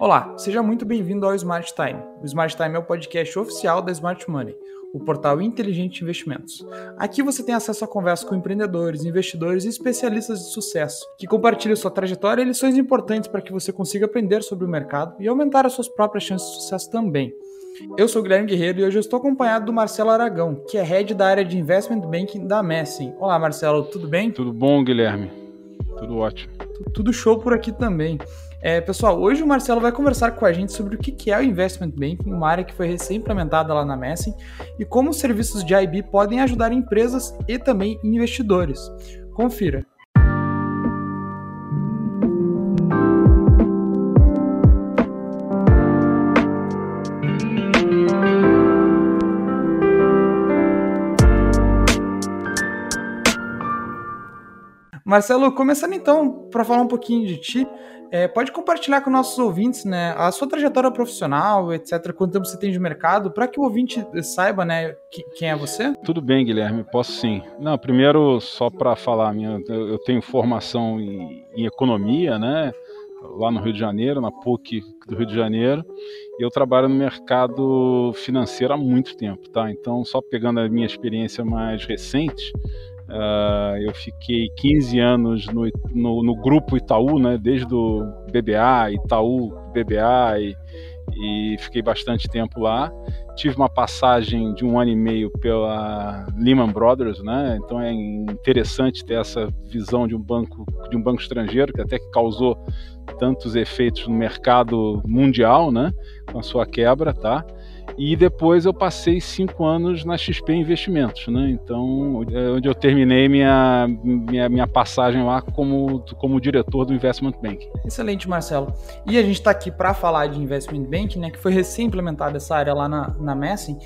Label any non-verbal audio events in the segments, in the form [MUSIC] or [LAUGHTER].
Olá, seja muito bem-vindo ao Smart Time. O Smart Time é o podcast oficial da Smart Money, o portal inteligente de investimentos. Aqui você tem acesso a conversas com empreendedores, investidores e especialistas de sucesso, que compartilham sua trajetória e lições importantes para que você consiga aprender sobre o mercado e aumentar as suas próprias chances de sucesso também. Eu sou o Guilherme Guerreiro e hoje eu estou acompanhado do Marcelo Aragão, que é head da área de Investment Banking da Messing. Olá, Marcelo, tudo bem? Tudo bom, Guilherme? Tudo ótimo. Tudo show por aqui também. É, pessoal, hoje o Marcelo vai conversar com a gente sobre o que é o Investment Banking, uma área que foi recém-implementada lá na Messing, e como os serviços de IB podem ajudar empresas e também investidores. Confira. Marcelo, começando então para falar um pouquinho de ti, é, pode compartilhar com nossos ouvintes, né, a sua trajetória profissional, etc. Quanto tempo você tem de mercado, para que o ouvinte saiba, né, que, quem é você? Tudo bem, Guilherme, posso sim. Não, primeiro só para falar, minha, eu tenho formação em, em economia, né, lá no Rio de Janeiro, na PUC do Rio de Janeiro, e eu trabalho no mercado financeiro há muito tempo, tá? Então, só pegando a minha experiência mais recente, Uh, eu fiquei 15 anos no, no, no, grupo Itaú, né, desde o BBA, Itaú, BBA, e, e, fiquei bastante tempo lá. Tive uma passagem de um ano e meio pela Lehman Brothers, né, então é interessante ter essa visão de um banco, de um banco estrangeiro, que até que causou tantos efeitos no mercado mundial, né, com a sua quebra, tá? E depois eu passei cinco anos na XP Investimentos, né? Então, é onde eu terminei minha, minha, minha passagem lá como, como diretor do Investment Bank. Excelente, Marcelo. E a gente está aqui para falar de Investment Bank, né? Que foi recém-implementada essa área lá na, na Messing.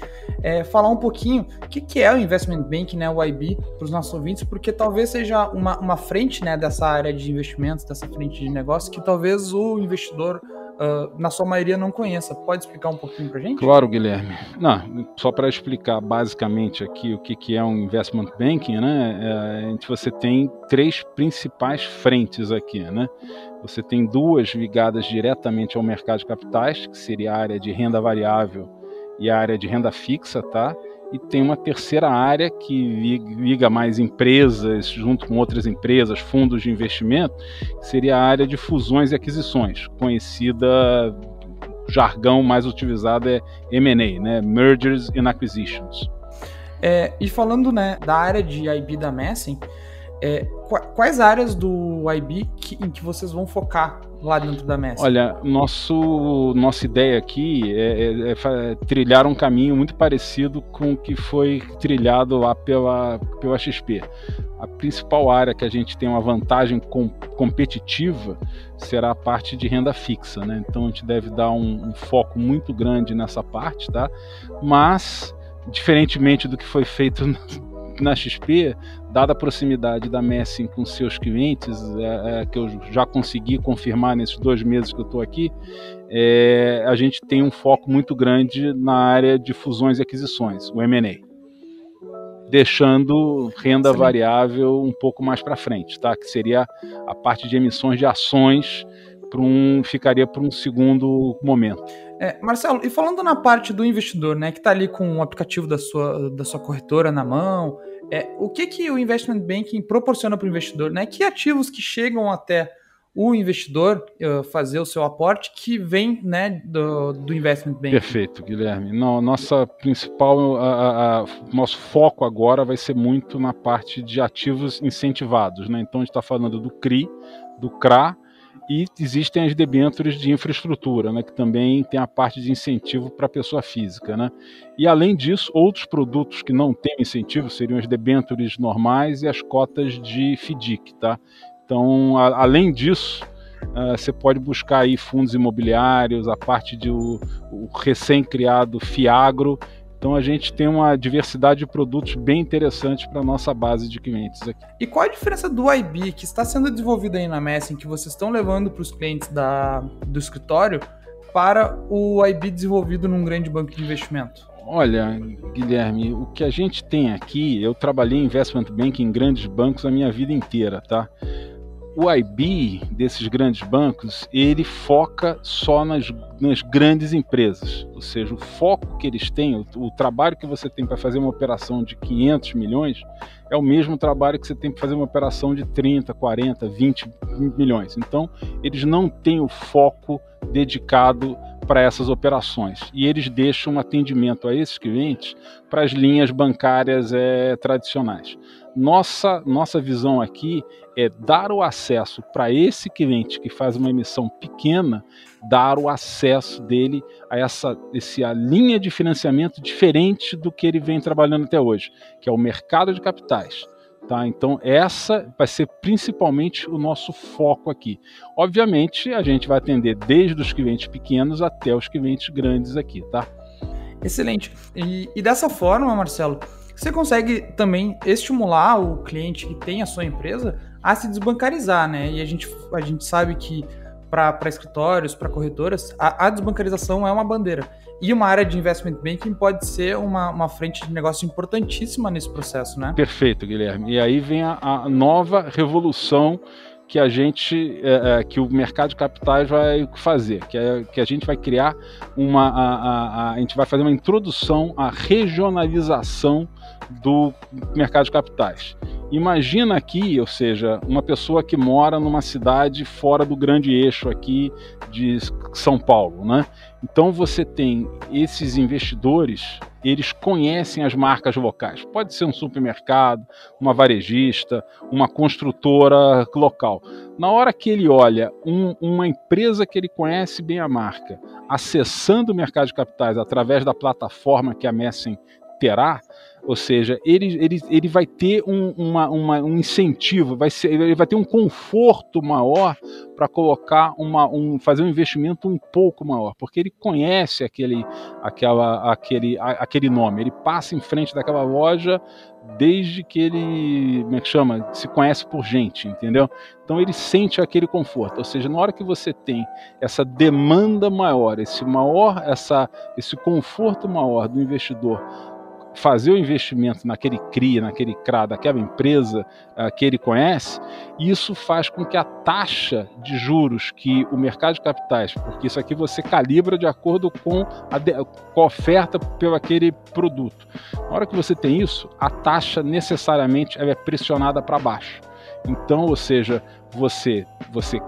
É, falar um pouquinho o que, que é o Investment Bank, né? O IB, para os nossos ouvintes, porque talvez seja uma, uma frente né, dessa área de investimentos, dessa frente de negócio, que talvez o investidor uh, na sua maioria não conheça. Pode explicar um pouquinho para gente? Claro, Guilherme. Não, só para explicar basicamente aqui o que, que é um investment banking, né? É, você tem três principais frentes aqui, né? Você tem duas ligadas diretamente ao mercado de capitais, que seria a área de renda variável e a área de renda fixa, tá? E tem uma terceira área que liga mais empresas junto com outras empresas, fundos de investimento, que seria a área de fusões e aquisições, conhecida jargão mais utilizado é M&A, né, Mergers and Acquisitions. É, e falando né, da área de IB da Messing, é, quais áreas do IB que, em que vocês vão focar lá dentro da Messi? Olha, nosso, nossa ideia aqui é, é, é, trilhar um caminho muito parecido com o que foi trilhado lá pela, pela XP. A principal área que a gente tem uma vantagem com, competitiva será a parte de renda fixa, né? Então a gente deve dar um, um foco muito grande nessa parte, tá? Mas, diferentemente do que foi feito [LAUGHS] na XP, dada a proximidade da Messing com seus clientes, é, é, que eu já consegui confirmar nesses dois meses que eu estou aqui, é, a gente tem um foco muito grande na área de fusões e aquisições, o M&A, deixando renda Sim. variável um pouco mais para frente, tá? Que seria a parte de emissões de ações para um ficaria para um segundo momento. É, Marcelo, e falando na parte do investidor, né, que está ali com o aplicativo da sua, da sua corretora na mão, é, o que, que o investment banking proporciona para o investidor? Né? Que ativos que chegam até o investidor uh, fazer o seu aporte que vem né, do, do investment banking. Perfeito, Guilherme. Não, nossa principal, a, a, nosso foco agora vai ser muito na parte de ativos incentivados. Né? Então a gente está falando do CRI, do CRA e existem as debêntures de infraestrutura, né, que também tem a parte de incentivo para a pessoa física. Né? E, além disso, outros produtos que não têm incentivo seriam as debêntures normais e as cotas de FDIC. Tá? Então, a, além disso, uh, você pode buscar aí fundos imobiliários, a parte do recém-criado FIAGRO então a gente tem uma diversidade de produtos bem interessante para a nossa base de clientes aqui. E qual a diferença do IB que está sendo desenvolvido aí na Messing, que vocês estão levando para os clientes da, do escritório, para o IB desenvolvido num grande banco de investimento? Olha, Guilherme, o que a gente tem aqui, eu trabalhei em investment banking em grandes bancos a minha vida inteira, tá? O IB desses grandes bancos, ele foca só nas, nas grandes empresas, ou seja, o foco que eles têm, o, o trabalho que você tem para fazer uma operação de 500 milhões é o mesmo trabalho que você tem para fazer uma operação de 30, 40, 20 milhões. Então, eles não têm o foco dedicado para essas operações. E eles deixam um atendimento a esses clientes para as linhas bancárias é, tradicionais. Nossa, nossa visão aqui é dar o acesso para esse cliente que faz uma emissão pequena, dar o acesso dele a essa, essa linha de financiamento diferente do que ele vem trabalhando até hoje, que é o mercado de capitais. Tá? Então, essa vai ser principalmente o nosso foco aqui. Obviamente, a gente vai atender desde os clientes pequenos até os clientes grandes aqui, tá? Excelente. E, e dessa forma, Marcelo, você consegue também estimular o cliente que tem a sua empresa a se desbancarizar, né? E a gente, a gente sabe que para escritórios, para corretoras, a, a, desbancarização é uma bandeira. E uma área de investment banking pode ser uma, uma frente de negócio importantíssima nesse processo, né? Perfeito, Guilherme. E aí vem a, a nova revolução que a gente, é, é, que o mercado de capitais vai fazer, que, é, que a gente vai criar uma, a, a, a, gente vai fazer uma introdução à regionalização do mercado de capitais. Imagina aqui, ou seja, uma pessoa que mora numa cidade fora do grande eixo aqui de São Paulo, né? Então você tem esses investidores, eles conhecem as marcas locais. Pode ser um supermercado, uma varejista, uma construtora local. Na hora que ele olha um, uma empresa que ele conhece bem a marca, acessando o mercado de capitais através da plataforma que a Messen terá, ou seja, ele, ele, ele vai ter um, uma, uma, um incentivo, vai ser, ele vai ter um conforto maior para colocar uma, um, fazer um investimento um pouco maior, porque ele conhece aquele, aquela, aquele, aquele nome, ele passa em frente daquela loja desde que ele, como é chama, se conhece por gente, entendeu? Então ele sente aquele conforto. Ou seja, na hora que você tem essa demanda maior, esse maior, essa, esse conforto maior do investidor fazer o investimento naquele CRI, naquele CRA, daquela empresa uh, que ele conhece, isso faz com que a taxa de juros que o mercado de capitais, porque isso aqui você calibra de acordo com a, de, com a oferta pelo aquele produto. Na hora que você tem isso, a taxa necessariamente é pressionada para baixo. Então, ou seja, você você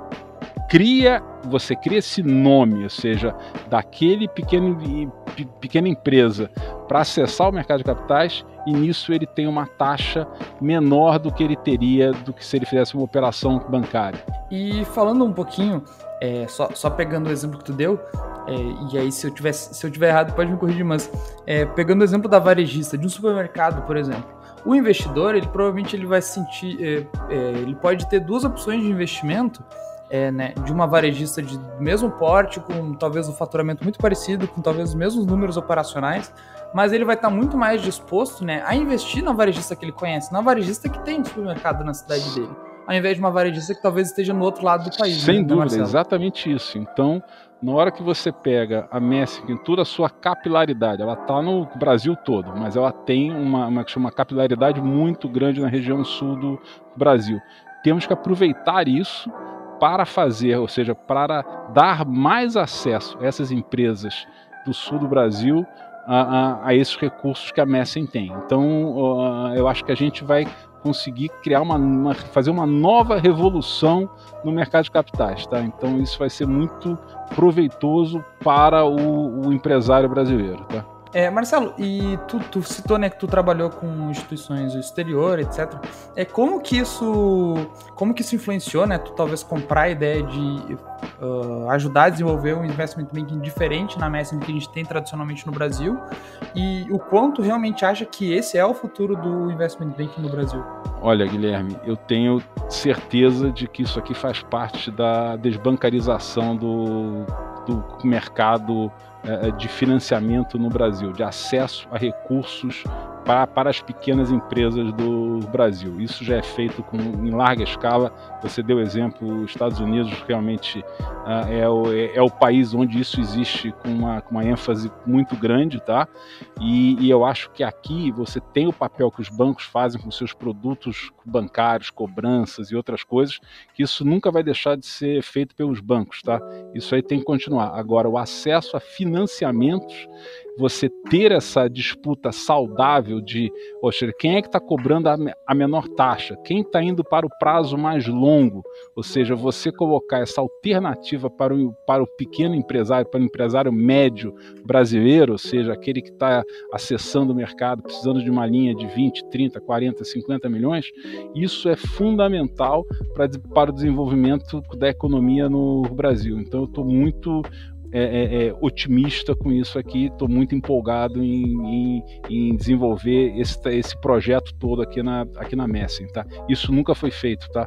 cria, você cria esse nome, ou seja, daquele pequeno, pequena empresa para acessar o mercado de capitais e nisso ele tem uma taxa menor do que ele teria do que se ele fizesse uma operação bancária. E falando um pouquinho, é, só, só pegando o exemplo que tu deu, é, e aí se eu, tiver, se eu tiver errado pode me corrigir, mas é, pegando o exemplo da varejista, de um supermercado, por exemplo, o investidor, ele provavelmente ele vai sentir, é, é, ele pode ter duas opções de investimento é, né, de uma varejista de mesmo porte, com talvez um faturamento muito parecido, com talvez os mesmos números operacionais, mas ele vai estar muito mais disposto né, a investir na varejista que ele conhece, na varejista que tem supermercado na cidade dele, ao invés de uma varejista que talvez esteja no outro lado do país. Sem né, dúvida, exatamente isso. Então, na hora que você pega a Messi em toda a sua capilaridade, ela está no Brasil todo, mas ela tem uma, uma, uma capilaridade muito grande na região sul do Brasil. Temos que aproveitar isso para fazer, ou seja, para dar mais acesso a essas empresas do sul do Brasil a, a, a esses recursos que a Messen tem. Então, uh, eu acho que a gente vai conseguir criar uma, uma, fazer uma nova revolução no mercado de capitais, tá? Então isso vai ser muito proveitoso para o, o empresário brasileiro, tá? É, Marcelo, e tu, tu, citou né, que tu trabalhou com instituições do exterior, etc. É, como que isso como que isso influenciou, né? Tu talvez comprar a ideia de uh, ajudar a desenvolver um investment banking diferente na Messi que a gente tem tradicionalmente no Brasil e o quanto realmente acha que esse é o futuro do investment banking no Brasil? Olha, Guilherme, eu tenho certeza de que isso aqui faz parte da desbancarização do, do mercado é, de financiamento no Brasil, de acesso a recursos para, para as pequenas empresas do Brasil. Isso já é feito com, em larga escala. Você deu exemplo, os Estados Unidos realmente uh, é, o, é, é, o país onde isso existe com uma, com uma ênfase muito grande, tá? E, e, eu acho que aqui você tem o papel que os bancos fazem com seus produtos bancários, cobranças e outras coisas, que isso nunca vai deixar de ser feito pelos bancos, tá? Isso aí tem que continuar. Agora, o acesso a financiamentos você ter essa disputa saudável de, poxa, quem é que está cobrando a, menor taxa? Quem está indo para o prazo mais longo? Ou seja, você colocar essa alternativa para o, para o pequeno empresário, para o empresário médio brasileiro, ou seja, aquele que está acessando o mercado, precisando de uma linha de 20, 30, 40, 50 milhões, isso é fundamental para, para o desenvolvimento da economia no Brasil. Então, eu estou muito é, é, é, otimista com isso aqui, estou muito empolgado em, em, em, desenvolver esse, esse projeto todo aqui na, aqui na Messing, tá? Isso nunca foi feito, tá?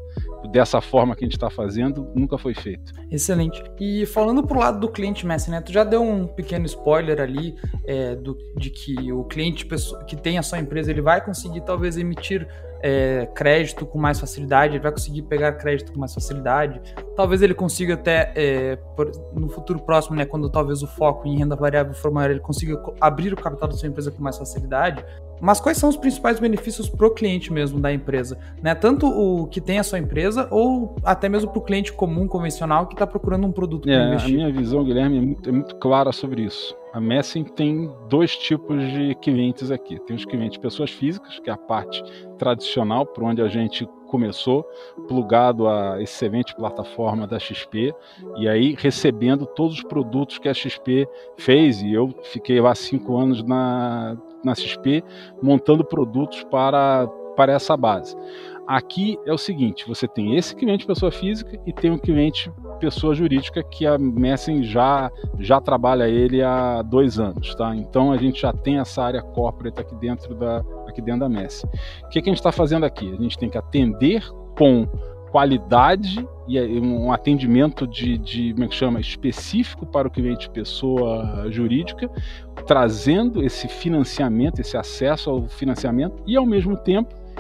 Dessa forma que a gente está fazendo, nunca foi feito. Excelente. E falando pro lado do cliente Messing, né? Tu já deu um pequeno spoiler ali é, do, de que o cliente que tem a sua empresa, ele vai conseguir talvez emitir é, crédito com mais facilidade, ele vai conseguir pegar crédito com mais facilidade. Talvez ele consiga até, é, por, no futuro próximo, né, quando talvez o foco em renda variável for maior, ele consiga abrir o capital da sua empresa com mais facilidade. Mas quais são os principais benefícios para o cliente mesmo da empresa? Né? Tanto o que tem a sua empresa ou até mesmo para o cliente comum, convencional, que está procurando um produto é? A minha visão, Guilherme, é muito, é muito clara sobre isso. A Messing tem dois tipos de clientes aqui. Tem os clientes pessoas físicas, que é a parte tradicional, por onde a gente começou, plugado a excelente plataforma da XP, e aí recebendo todos os produtos que a XP fez, e eu fiquei lá cinco anos na, na XP montando produtos para, para essa base. Aqui é o seguinte: você tem esse cliente pessoa física e tem um cliente pessoa jurídica que a Messing já, já trabalha ele há dois anos, tá? Então a gente já tem essa área corporate aqui dentro da, aqui dentro da Messing. O que, que a gente está fazendo aqui? A gente tem que atender com qualidade e um atendimento de, de como é que chama específico para o cliente pessoa jurídica, trazendo esse financiamento, esse acesso ao financiamento e ao mesmo tempo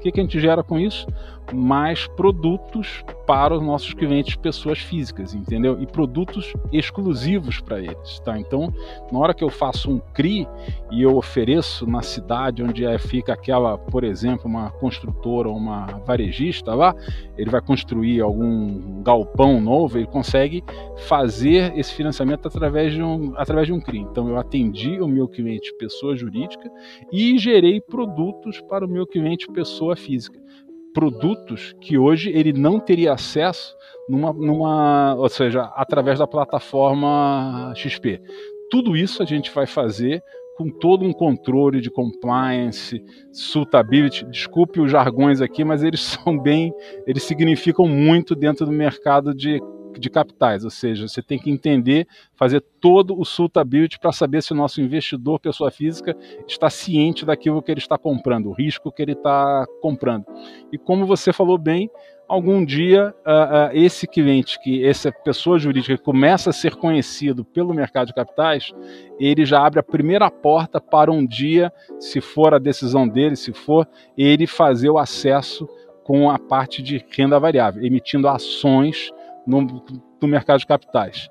o que, que a gente gera com isso? mais produtos para os nossos clientes, pessoas físicas, entendeu? E produtos exclusivos para eles, tá? Então, na hora que eu faço um CRI e eu ofereço na cidade onde é, fica aquela, por exemplo, uma construtora ou uma varejista lá, ele vai construir algum galpão novo, ele consegue fazer esse financiamento através de um, através de um CRI. Então, eu atendi o meu cliente pessoa jurídica e gerei produtos para o meu cliente pessoa física produtos que hoje ele não teria acesso numa, numa, ou seja, através da plataforma XP. Tudo isso a gente vai fazer com todo um controle de compliance, suitability. Desculpe os jargões aqui, mas eles [LAUGHS] são bem, eles significam muito dentro do mercado de de capitais, ou seja, você tem que entender, fazer todo o suitability para saber se o nosso investidor, pessoa física, está ciente daquilo que ele está comprando, o risco que ele está comprando. E como você falou bem, algum dia uh, uh, esse cliente, que essa pessoa jurídica começa a ser conhecido pelo mercado de capitais, ele já abre a primeira porta para um dia, se for a decisão dele, se for ele fazer o acesso com a parte de renda variável, emitindo ações no, mercado de capitais.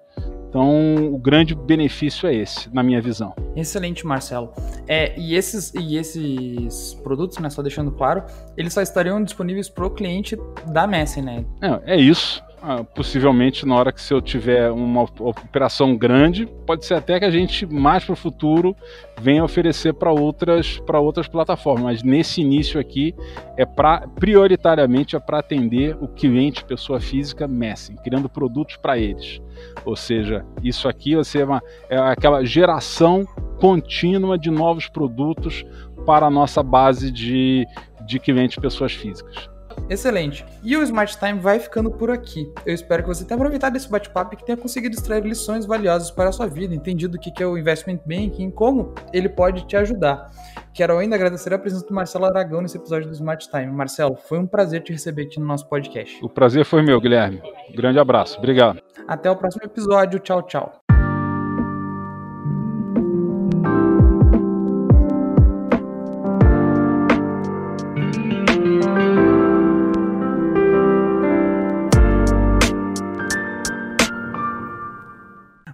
Então, o grande benefício é esse, na minha visão. Excelente, Marcelo. É, e, esses, e esses produtos, né, só deixando claro, eles só estariam disponíveis para o cliente da Messi, né? É, é isso. Ah, possivelmente na hora que se eu tiver uma operação grande, pode ser até que a gente mais para o futuro venha oferecer para outras para outras plataformas. Mas nesse início aqui é para prioritariamente é para atender o cliente pessoa física Messi, criando produtos para eles. Ou seja, isso aqui vai ser uma, é aquela geração contínua de novos produtos para a nossa base de, de clientes pessoas físicas. Excelente. E o Smart Time vai ficando por aqui. Eu espero que você tenha aproveitado esse bate-papo e que tenha conseguido extrair lições valiosas para a sua vida, entendido o que é o Investment Banking e como ele pode te ajudar. Quero ainda agradecer a presença do Marcelo Aragão nesse episódio do Smart Time. Marcelo, foi um prazer te receber aqui no nosso podcast. O prazer foi meu, Guilherme. grande abraço. Obrigado. Até o próximo episódio. Tchau, tchau.